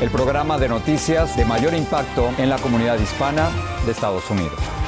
el programa de noticias de mayor impacto en la comunidad hispana de Estados Unidos.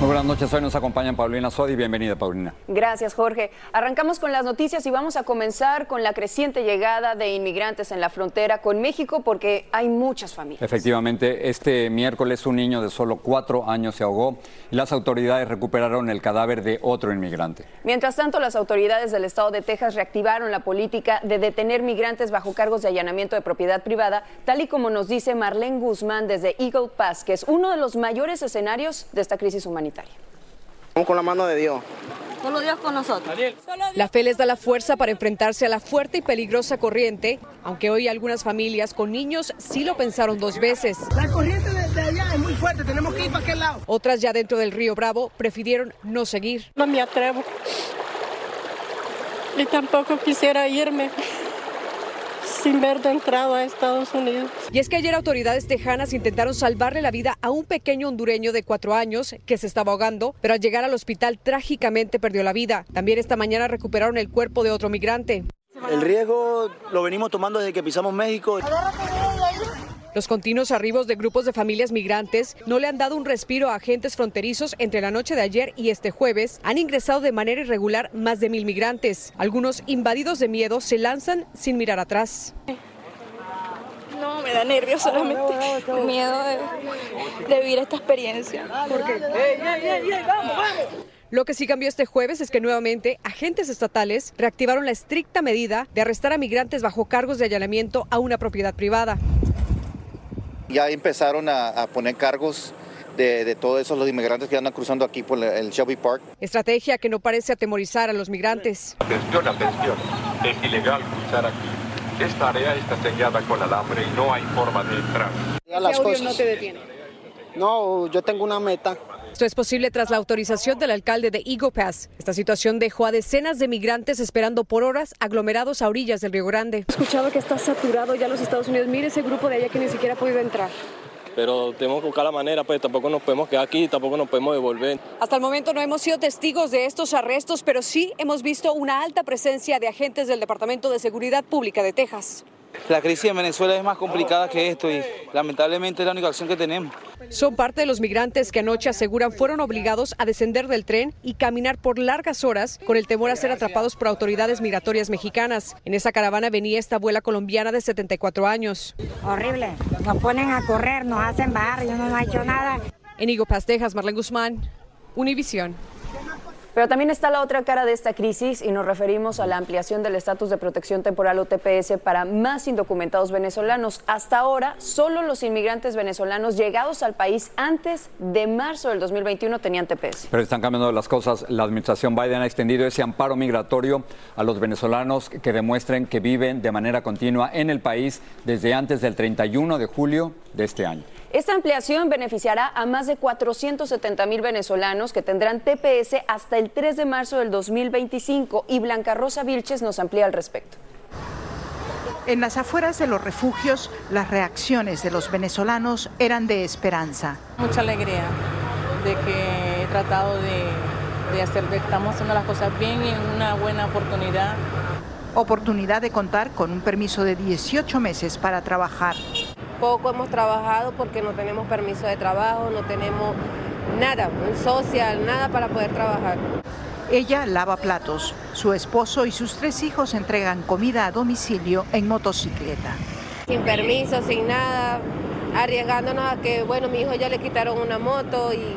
Muy buenas noches, hoy nos acompaña Paulina Sodi. Bienvenida, Paulina. Gracias, Jorge. Arrancamos con las noticias y vamos a comenzar con la creciente llegada de inmigrantes en la frontera con México porque hay muchas familias. Efectivamente, este miércoles un niño de solo cuatro años se ahogó y las autoridades recuperaron el cadáver de otro inmigrante. Mientras tanto, las autoridades del estado de Texas reactivaron la política de detener migrantes bajo cargos de allanamiento de propiedad privada, tal y como nos dice Marlene Guzmán desde Eagle Pass, que es uno de los mayores escenarios de esta crisis humanitaria. Vamos con la mano de Dios. Solo Dios con nosotros. La fe les da la fuerza para enfrentarse a la fuerte y peligrosa corriente, aunque hoy algunas familias con niños sí lo pensaron dos veces. La corriente de allá es muy fuerte, tenemos que ir para aquel lado. Otras ya dentro del río Bravo prefirieron no seguir. No me atrevo. Y tampoco quisiera irme sin ver de entrada a Estados Unidos. Y es que ayer autoridades tejanas intentaron salvarle la vida a un pequeño hondureño de cuatro años que se estaba ahogando, pero al llegar al hospital trágicamente perdió la vida. También esta mañana recuperaron el cuerpo de otro migrante. El riesgo lo venimos tomando desde que pisamos México. Los continuos arribos de grupos de familias migrantes no le han dado un respiro a agentes fronterizos entre la noche de ayer y este jueves. Han ingresado de manera irregular más de mil migrantes. Algunos invadidos de miedo se lanzan sin mirar atrás. No, me da nervios solamente. Miedo de, de vivir esta experiencia. Porque... Lo que sí cambió este jueves es que nuevamente agentes estatales reactivaron la estricta medida de arrestar a migrantes bajo cargos de allanamiento a una propiedad privada. Ya empezaron a, poner cargos de, todos esos los inmigrantes que andan cruzando aquí por el Shelby Park. Estrategia que no parece atemorizar a los migrantes. Atención, atención, es ilegal cruzar aquí. Esta área está sellada con alambre y no hay forma de entrar. Las cosas. no te detiene? No, yo tengo una meta. Esto es posible tras la autorización del alcalde de Eagle Pass. Esta situación dejó a decenas de migrantes esperando por horas aglomerados a orillas del Río Grande. He escuchado que está saturado ya los Estados Unidos. Mire ese grupo de allá que ni siquiera ha podido entrar pero tenemos que buscar la manera, pues tampoco nos podemos quedar aquí, tampoco nos podemos devolver. Hasta el momento no hemos sido testigos de estos arrestos, pero sí hemos visto una alta presencia de agentes del Departamento de Seguridad Pública de Texas. La crisis en Venezuela es más complicada que esto y lamentablemente es la única opción que tenemos. Son parte de los migrantes que anoche aseguran fueron obligados a descender del tren y caminar por largas horas con el temor a ser atrapados por autoridades migratorias mexicanas. En esa caravana venía esta abuela colombiana de 74 años. Horrible. Nos ponen a correr, nos hacen bajar, yo no he hecho nada. En Higo Pastejas, Marlene Guzmán, Univisión. Pero también está la otra cara de esta crisis y nos referimos a la ampliación del estatus de protección temporal o TPS para más indocumentados venezolanos. Hasta ahora, solo los inmigrantes venezolanos llegados al país antes de marzo del 2021 tenían TPS. Pero están cambiando las cosas. La administración Biden ha extendido ese amparo migratorio a los venezolanos que demuestren que viven de manera continua en el país desde antes del 31 de julio de este año. Esta ampliación beneficiará a más de 470 mil venezolanos que tendrán TPS hasta el 3 de marzo del 2025 y Blanca Rosa Vilches nos amplía al respecto. En las afueras de los refugios, las reacciones de los venezolanos eran de esperanza. Mucha alegría de que he tratado de, hacer, de, estamos haciendo las cosas bien y en una buena oportunidad. Oportunidad de contar con un permiso de 18 meses para trabajar poco hemos trabajado porque no tenemos permiso de trabajo, no tenemos nada, un social, nada para poder trabajar. Ella lava platos. Su esposo y sus tres hijos entregan comida a domicilio en motocicleta. Sin permiso, sin nada, arriesgándonos a que, bueno, mi hijo ya le quitaron una moto y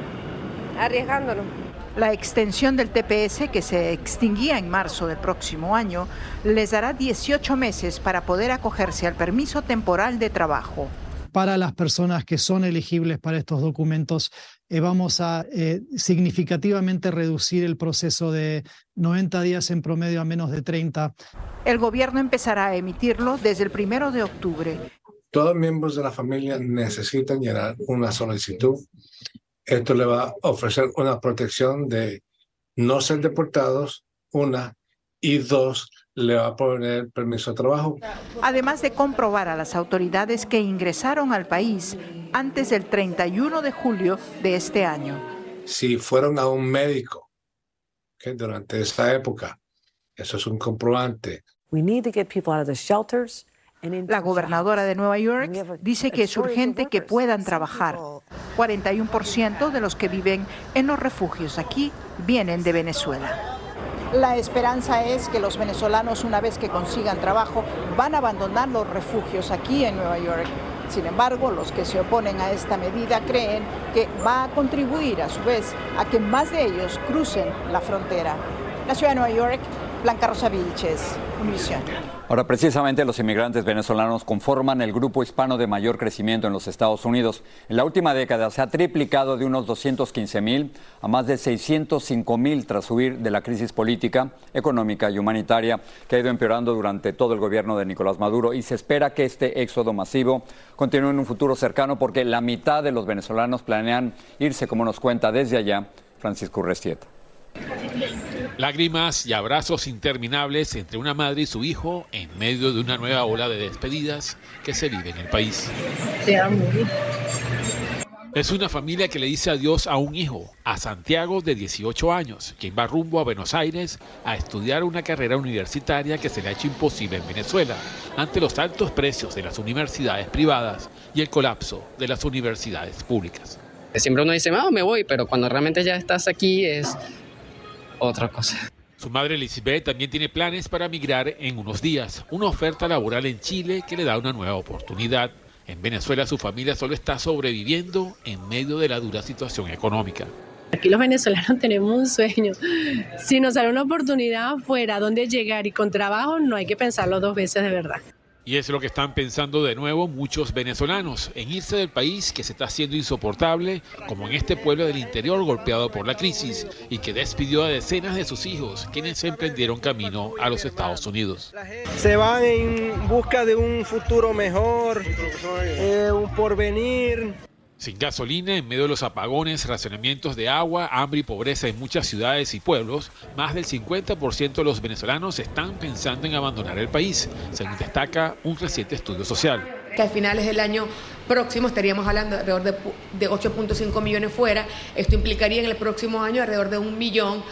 arriesgándonos. La extensión del TPS, que se extinguía en marzo del próximo año, les dará 18 meses para poder acogerse al permiso temporal de trabajo. Para las personas que son elegibles para estos documentos, eh, vamos a eh, significativamente reducir el proceso de 90 días en promedio a menos de 30. El gobierno empezará a emitirlo desde el primero de octubre. Todos los miembros de la familia necesitan llenar una solicitud esto le va a ofrecer una protección de no ser deportados, una, y dos, le va a poner permiso de trabajo. Además de comprobar a las autoridades que ingresaron al país antes del 31 de julio de este año. Si fueron a un médico que durante esa época, eso es un comprobante. We need to get people out of the shelters la gobernadora de Nueva York dice que es urgente que puedan trabajar. 41% de los que viven en los refugios aquí vienen de Venezuela. La esperanza es que los venezolanos, una vez que consigan trabajo, van a abandonar los refugios aquí en Nueva York. Sin embargo, los que se oponen a esta medida creen que va a contribuir a su vez a que más de ellos crucen la frontera. La ciudad de Nueva York, Blanca Rosa Vilches, Univisión. Ahora, precisamente los inmigrantes venezolanos conforman el grupo hispano de mayor crecimiento en los Estados Unidos. En la última década se ha triplicado de unos 215 mil a más de 605 mil tras huir de la crisis política, económica y humanitaria que ha ido empeorando durante todo el gobierno de Nicolás Maduro y se espera que este éxodo masivo continúe en un futuro cercano porque la mitad de los venezolanos planean irse, como nos cuenta desde allá Francisco Restieta. Lágrimas y abrazos interminables entre una madre y su hijo en medio de una nueva ola de despedidas que se vive en el país. Es una familia que le dice adiós a un hijo, a Santiago de 18 años, quien va rumbo a Buenos Aires a estudiar una carrera universitaria que se le ha hecho imposible en Venezuela, ante los altos precios de las universidades privadas y el colapso de las universidades públicas. Siempre uno dice, ah, me voy, pero cuando realmente ya estás aquí es otra cosa. Su madre Elizabeth también tiene planes para migrar en unos días, una oferta laboral en Chile que le da una nueva oportunidad. En Venezuela su familia solo está sobreviviendo en medio de la dura situación económica. Aquí los venezolanos tenemos un sueño. Si nos sale una oportunidad afuera donde llegar y con trabajo, no hay que pensarlo dos veces de verdad. Y es lo que están pensando de nuevo muchos venezolanos, en irse del país que se está haciendo insoportable, como en este pueblo del interior golpeado por la crisis y que despidió a decenas de sus hijos, quienes emprendieron camino a los Estados Unidos. Se van en busca de un futuro mejor, eh, un porvenir. Sin gasolina, en medio de los apagones, racionamientos de agua, hambre y pobreza en muchas ciudades y pueblos, más del 50% de los venezolanos están pensando en abandonar el país, según destaca un reciente estudio social. Que a finales del año próximo estaríamos hablando de alrededor de, 8.5 millones fuera. Esto implicaría en el próximo año alrededor de un millón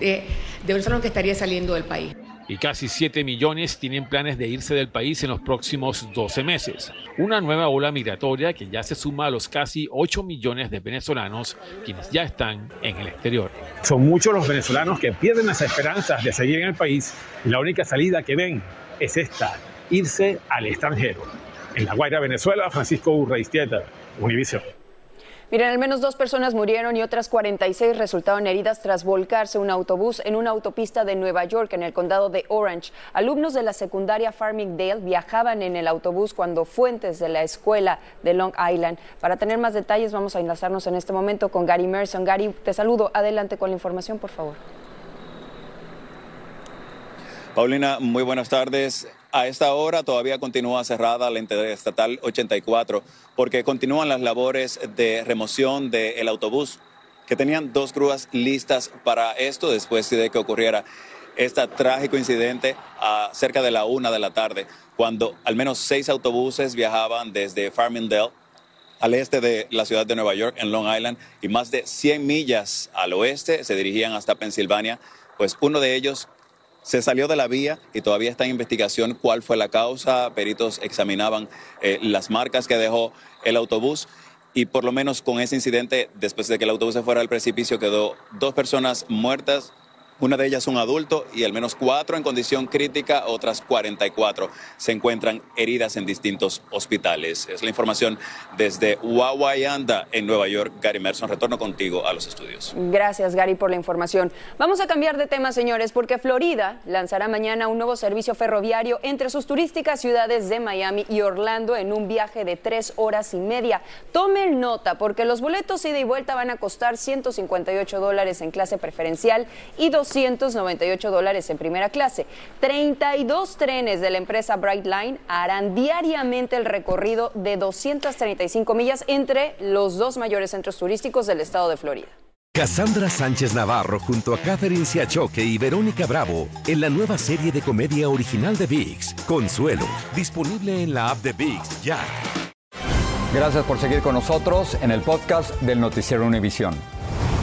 de, de venezolanos que estaría saliendo del país y casi 7 millones tienen planes de irse del país en los próximos 12 meses. Una nueva ola migratoria que ya se suma a los casi 8 millones de venezolanos quienes ya están en el exterior. Son muchos los venezolanos que pierden las esperanzas de seguir en el país y la única salida que ven es esta, irse al extranjero. En La Guaira, Venezuela, Francisco Urreistieta, Univision. Miren, al menos dos personas murieron y otras 46 resultaron heridas tras volcarse un autobús en una autopista de Nueva York, en el condado de Orange. Alumnos de la secundaria Farmingdale viajaban en el autobús cuando fuentes de la escuela de Long Island. Para tener más detalles, vamos a enlazarnos en este momento con Gary Merson. Gary, te saludo. Adelante con la información, por favor. Paulina, muy buenas tardes. A esta hora todavía continúa cerrada la Interestatal 84 porque continúan las labores de remoción del autobús que tenían dos grúas listas para esto después de que ocurriera este trágico incidente a cerca de la una de la tarde, cuando al menos seis autobuses viajaban desde Farmingdale al este de la ciudad de Nueva York, en Long Island, y más de 100 millas al oeste se dirigían hasta Pensilvania, pues uno de ellos se salió de la vía y todavía está en investigación cuál fue la causa. Peritos examinaban eh, las marcas que dejó el autobús y por lo menos con ese incidente, después de que el autobús se fuera al precipicio, quedó dos personas muertas Una de ellas un adulto y al menos cuatro en condición crítica, otras 44 se encuentran heridas en distintos hospitales. Es la información desde Wawayanda en Nueva York. Gary Merson, retorno contigo a los estudios. Gracias, Gary, por la información. Vamos a cambiar de tema, señores, porque Florida lanzará mañana un nuevo servicio ferroviario entre sus turísticas ciudades de Miami y Orlando en un viaje de tres horas y media. Tomen nota, porque los boletos ida y vuelta van a costar 158 dólares en clase preferencial y 298 dólares en primera clase. 32 trenes de la empresa Brightline harán diariamente el recorrido de 235 millas entre los dos mayores centros turísticos del estado de Florida. Cassandra Sánchez Navarro junto a Catherine Siachoque y Verónica Bravo en la nueva serie de comedia original de VIX, Consuelo, disponible en la app de VIX ya. Gracias por seguir con nosotros en el podcast del Noticiero Univisión.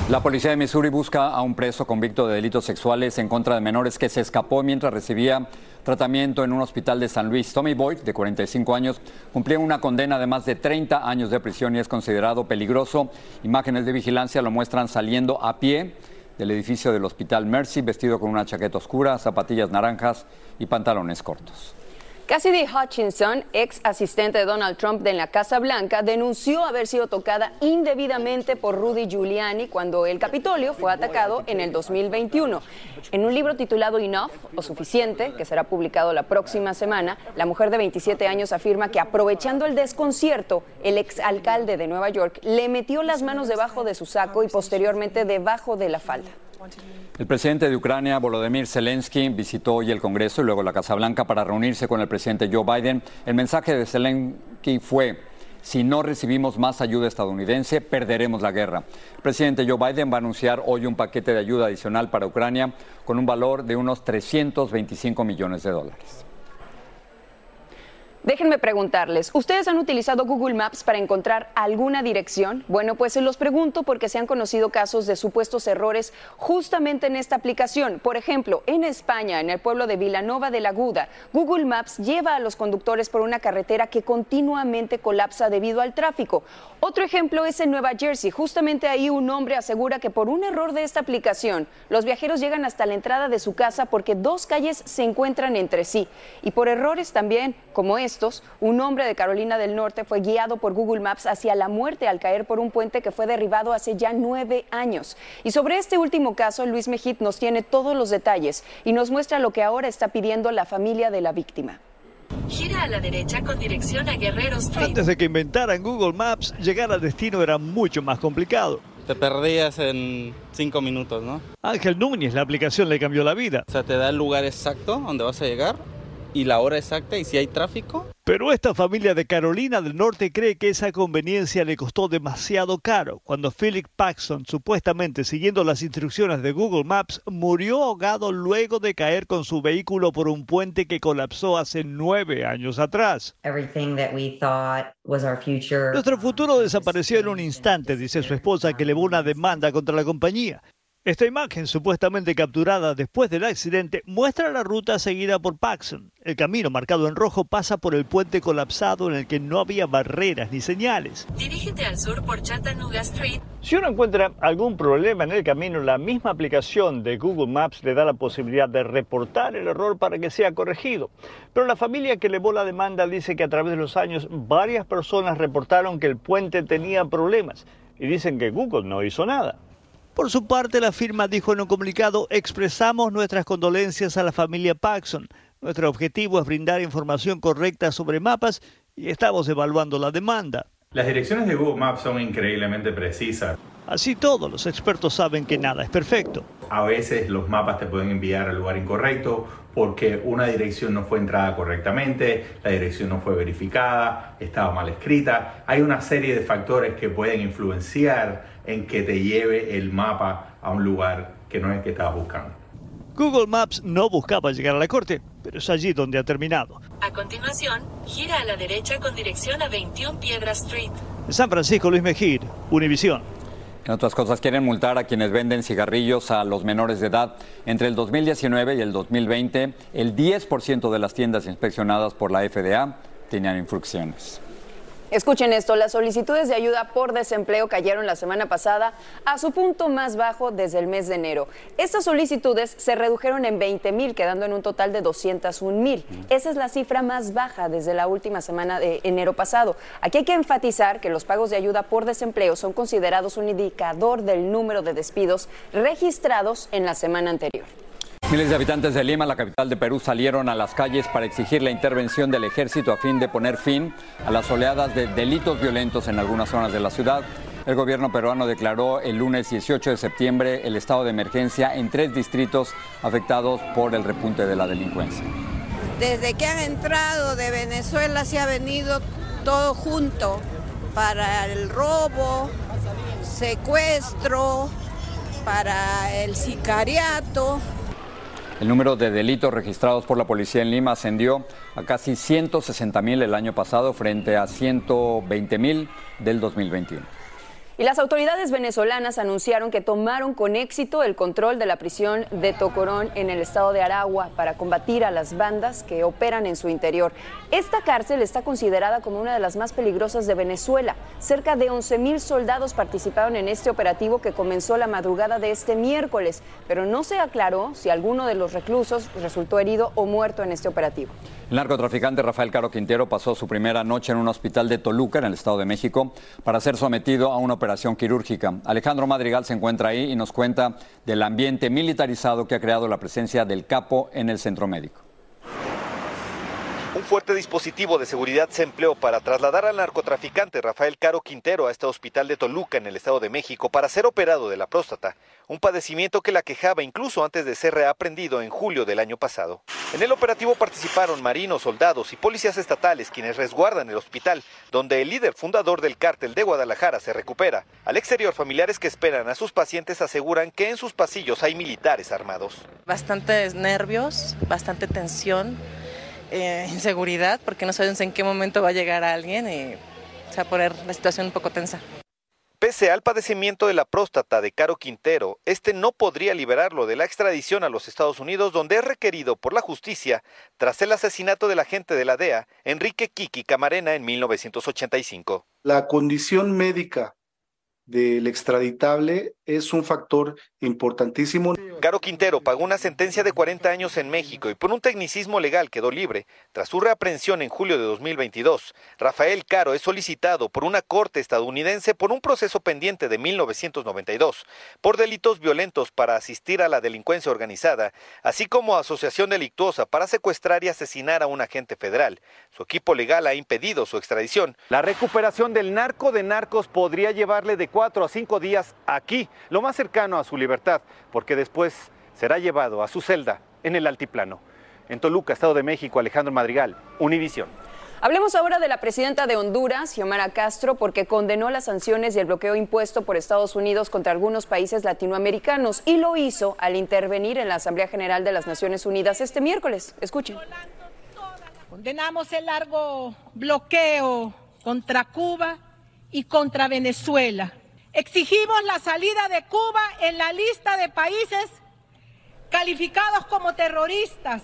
La policía de Missouri busca a un preso convicto de delitos sexuales en contra de menores que se escapó mientras recibía tratamiento en un hospital de San Luis. Tommy Boyd, de 45 años, cumplía una condena de más de 30 años de prisión y es considerado peligroso. Imágenes de vigilancia lo muestran saliendo a pie del edificio del hospital Mercy, vestido con una chaqueta oscura, zapatillas naranjas y pantalones cortos. Cassidy Hutchinson, ex asistente de Donald Trump de la Casa Blanca, denunció haber sido tocada indebidamente por Rudy Giuliani cuando el Capitolio fue atacado en el 2021. En un libro titulado Enough o Suficiente, que será publicado la próxima semana, la mujer de 27 años afirma que aprovechando el desconcierto, el exalcalde de Nueva York le metió las manos debajo de su saco y posteriormente debajo de la falda. El presidente de Ucrania, Volodymyr Zelensky, visitó hoy el Congreso y luego la Casa Blanca para reunirse con el presidente Joe Biden. El mensaje de Zelensky fue, si no recibimos más ayuda estadounidense, perderemos la guerra. El presidente Joe Biden va a anunciar hoy un paquete de ayuda adicional para Ucrania con un valor de unos 325 millones de dólares. Déjenme preguntarles, ¿ustedes han utilizado Google Maps para encontrar alguna dirección? Bueno, pues se los pregunto porque se han conocido casos de supuestos errores justamente en esta aplicación. Por ejemplo, en España, en el pueblo de Vilanova de la Aguda, Google Maps lleva a los conductores por una carretera que continuamente colapsa debido al tráfico. Otro ejemplo es en Nueva Jersey. Justamente ahí un hombre asegura que por un error de esta aplicación, los viajeros llegan hasta la entrada de su casa porque dos calles se encuentran entre sí. Y por errores también, como es un hombre de Carolina del Norte fue guiado por Google Maps hacia la muerte al caer por un puente que fue derribado hace ya nueve años. Y sobre este último caso, Luis Mejit nos tiene todos los detalles y nos muestra lo que ahora está pidiendo la familia de la víctima. Gira a la derecha con dirección a Guerrero Street. Antes de que inventaran Google Maps, llegar al destino era mucho más complicado. Te perdías en cinco minutos, ¿no? Ángel Núñez, la aplicación le cambió la vida. O sea, te da el lugar exacto donde vas a llegar y la hora exacta y si hay tráfico. Pero esta familia de Carolina del Norte cree que esa conveniencia le costó demasiado caro cuando Philip Paxson, supuestamente siguiendo las instrucciones de Google Maps, murió ahogado luego de caer con su vehículo por un puente que colapsó hace nueve años atrás. Nuestro futuro desapareció en un instante, dice su esposa, que elevó una demanda contra la compañía. Esta imagen, supuestamente capturada después del accidente, muestra la ruta seguida por Paxson. El camino marcado en rojo pasa por el puente colapsado en el que no había barreras ni señales. Dirígete al sur por Chattanooga Street. Si uno encuentra algún problema en el camino, la misma aplicación de Google Maps le da la posibilidad de reportar el error para que sea corregido. Pero la familia que elevó la demanda dice que a través de los años varias personas reportaron que el puente tenía problemas y dicen que Google no hizo nada. Por su parte, la firma dijo en un comunicado, expresamos nuestras condolencias a la familia Paxson. Nuestro objetivo es brindar información correcta sobre mapas y estamos evaluando la demanda. Las direcciones de Google Maps son increíblemente precisas. Así todos los expertos saben que nada es perfecto. A veces los mapas te pueden enviar al lugar incorrecto porque una dirección no fue entrada correctamente, la dirección no fue verificada, estaba mal escrita. Hay una serie de factores que pueden influenciar en que te lleve el mapa a un lugar que no es el que estabas buscando. Google Maps no buscaba llegar a la corte, pero es allí donde ha terminado. A continuación, gira a la derecha con dirección a 21 Piedra Street. San Francisco, Luis Mejir, Univisión. En otras cosas, quieren multar a quienes venden cigarrillos a los menores de edad. Entre el 2019 y el 2020, el 10% de las tiendas inspeccionadas por la FDA tenían infracciones. Escuchen esto, las solicitudes de ayuda por desempleo cayeron la semana pasada a su punto más bajo desde el mes de enero. Estas solicitudes se redujeron en 20 mil, quedando en un total de 201 mil. Esa es la cifra más baja desde la última semana de enero pasado. Aquí hay que enfatizar que los pagos de ayuda por desempleo son considerados un indicador del número de despidos registrados en la semana anterior. Miles de habitantes de Lima, la capital de Perú, salieron a las calles para exigir la intervención del ejército a fin de poner fin a las oleadas de delitos violentos en algunas zonas de la ciudad. El gobierno peruano declaró el lunes 18 de septiembre el estado de emergencia en tres distritos afectados por el repunte de la delincuencia. Desde que han entrado de Venezuela se ha venido todo junto para el robo, secuestro, para el sicariato. El número de delitos registrados por la policía en Lima ascendió a casi 160 mil el año pasado frente a 120 mil del 2021. Y las autoridades venezolanas anunciaron que tomaron con éxito el control de la prisión de Tocorón en el estado de Aragua para combatir a las bandas que operan en su interior. Esta cárcel está considerada como una de las más peligrosas de Venezuela. Cerca de 11 mil soldados participaron en este operativo que comenzó la madrugada de este miércoles, pero no se aclaró si alguno de los reclusos resultó herido o muerto en este operativo. El narcotraficante Rafael Caro Quintero pasó su primera noche en un hospital de Toluca, en el Estado de México, para ser sometido a una operación quirúrgica. Alejandro Madrigal se encuentra ahí y nos cuenta del ambiente militarizado que ha creado la presencia del capo en el centro médico. Un fuerte dispositivo de seguridad se empleó para trasladar al narcotraficante Rafael Caro Quintero a este hospital de Toluca en el Estado de México para ser operado de la próstata, un padecimiento que la quejaba incluso antes de ser reaprendido en julio del año pasado. En el operativo participaron marinos, soldados y policías estatales quienes resguardan el hospital, donde el líder fundador del cártel de Guadalajara se recupera. Al exterior, familiares que esperan a sus pacientes aseguran que en sus pasillos hay militares armados. Bastantes nervios, bastante tensión eh, inseguridad porque no sabemos en qué momento va a llegar alguien y se va a poner la situación un poco tensa. Pese al padecimiento de la próstata de Caro Quintero, este no podría liberarlo de la extradición a los Estados Unidos, donde es requerido por la justicia tras el asesinato del agente de la DEA, Enrique Kiki Camarena, en 1985. La condición médica del extraditable es un factor importantísimo. Caro Quintero pagó una sentencia de 40 años en México y por un tecnicismo legal quedó libre. Tras su reaprehensión en julio de 2022, Rafael Caro es solicitado por una corte estadounidense por un proceso pendiente de 1992 por delitos violentos para asistir a la delincuencia organizada, así como asociación delictuosa para secuestrar y asesinar a un agente federal. Su equipo legal ha impedido su extradición. La recuperación del narco de narcos podría llevarle de cuatro a cinco días aquí, lo más cercano a su libertad, porque después será llevado a su celda en el altiplano. En Toluca, Estado de México, Alejandro Madrigal, Univisión. Hablemos ahora de la presidenta de Honduras, Xiomara Castro, porque condenó las sanciones y el bloqueo impuesto por Estados Unidos contra algunos países latinoamericanos y lo hizo al intervenir en la Asamblea General de las Naciones Unidas este miércoles. Escuchen. Condenamos el largo bloqueo contra Cuba y contra Venezuela. Exigimos la salida de Cuba en la lista de países calificados como terroristas.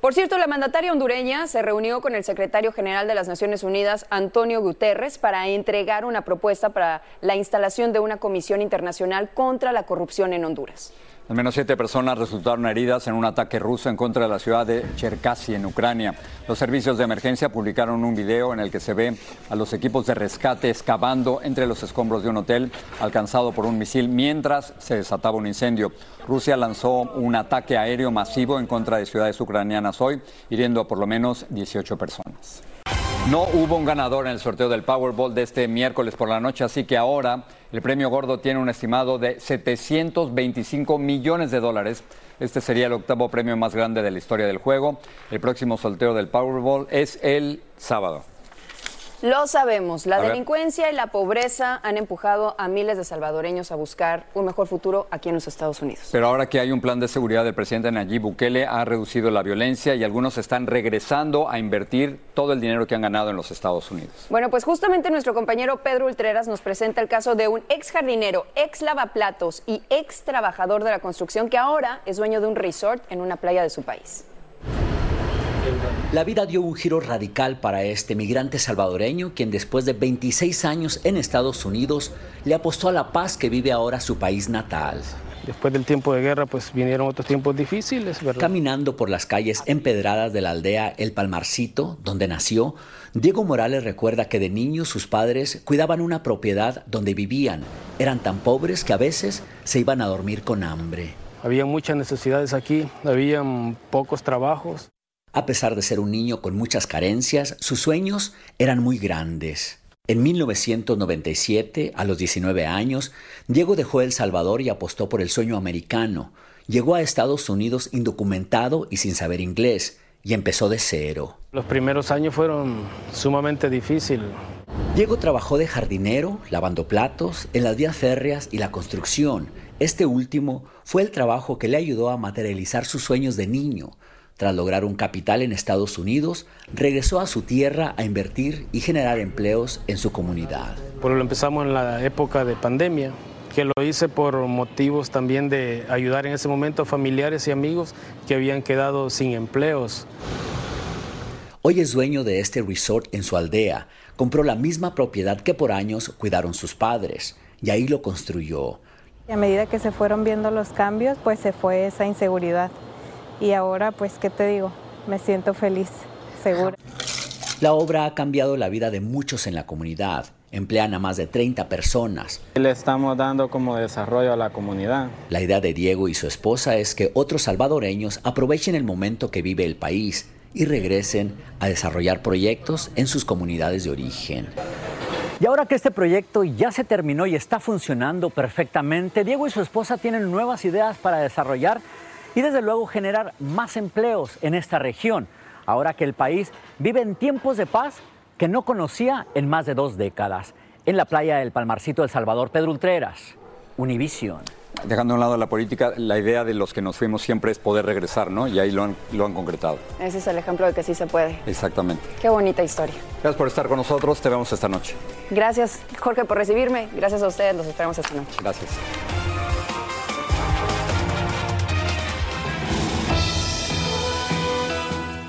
Por cierto, la mandataria hondureña se reunió con el secretario general de las Naciones Unidas, Antonio Guterres, para entregar una propuesta para la instalación de una comisión internacional contra la corrupción en Honduras. Al menos siete personas resultaron heridas en un ataque ruso en contra de la ciudad de Cherkasy, en Ucrania. Los servicios de emergencia publicaron un video en el que se ve a los equipos de rescate excavando entre los escombros de un hotel alcanzado por un misil mientras se desataba un incendio. Rusia lanzó un ataque aéreo masivo en contra de ciudades ucranianas hoy, hiriendo a por lo menos 18 personas. No hubo un ganador en el sorteo del Powerball de este miércoles por la noche, así que ahora el premio gordo tiene un estimado de 725 millones de dólares. Este sería el octavo premio más grande de la historia del juego. El próximo sorteo del Powerball es el sábado. Lo sabemos, la delincuencia y la pobreza han empujado a miles de salvadoreños a buscar un mejor futuro aquí en los Estados Unidos. Pero ahora que hay un plan de seguridad del presidente Nayib Bukele, ha reducido la violencia y algunos están regresando a invertir todo el dinero que han ganado en los Estados Unidos. Bueno, pues justamente nuestro compañero Pedro Ultreras nos presenta el caso de un ex jardinero, ex lavaplatos y ex trabajador de la construcción que ahora es dueño de un resort en una playa de su país. La vida dio un giro radical para este migrante salvadoreño quien después de 26 años en Estados Unidos le apostó a la paz que vive ahora su país natal. Después del tiempo de guerra, pues vinieron otros tiempos difíciles, ¿verdad? Caminando por las calles empedradas de la aldea El Palmarcito, donde nació, Diego Morales recuerda que de niño sus padres cuidaban una propiedad donde vivían. Eran tan pobres que a veces se iban a dormir con hambre. Había muchas necesidades aquí, había pocos trabajos. A pesar de ser un niño con muchas carencias, sus sueños eran muy grandes. En 1997, a los 19 años, Diego dejó El Salvador y apostó por el sueño americano. Llegó a Estados Unidos indocumentado y sin saber inglés, y empezó de cero. Los primeros años fueron sumamente difíciles. Diego trabajó de jardinero, lavando platos, en las vías férreas y la construcción. Este último fue el trabajo que le ayudó a materializar sus sueños de niño. Tras lograr un capital en Estados Unidos, regresó a su tierra a invertir y generar empleos en su comunidad. Pues lo empezamos en la época de pandemia, que lo hice por motivos también de ayudar en ese momento a familiares y amigos que habían quedado sin empleos. Hoy es dueño de este resort en su aldea. Compró la misma propiedad que por años cuidaron sus padres y ahí lo construyó. Y a medida que se fueron viendo los cambios, pues se fue esa inseguridad y ahora pues, ¿qué te digo? Me siento feliz, segura. La obra ha cambiado la vida de muchos en la comunidad. Emplean a más de 30 personas. Le estamos dando como desarrollo a la comunidad. La idea de Diego y su esposa es que otros salvadoreños aprovechen el momento que vive el país y regresen a desarrollar proyectos en sus comunidades de origen. Y ahora que este proyecto ya se terminó y está funcionando perfectamente, Diego y su esposa tienen nuevas ideas para desarrollar y desde luego generar más empleos en esta región, ahora que el país vive en tiempos de paz que no conocía en más de dos décadas. En la playa del Palmarcito El Salvador, Pedro Ultreras, Univision. Dejando a un lado la política, la idea de los que nos fuimos siempre es poder regresar, ¿no? Y ahí lo han, lo han concretado. Ese es el ejemplo de que sí se puede. Exactamente. Qué bonita historia. Gracias por estar con nosotros. Te vemos esta noche. Gracias, Jorge, por recibirme. Gracias a ustedes. Los esperamos esta noche. Gracias.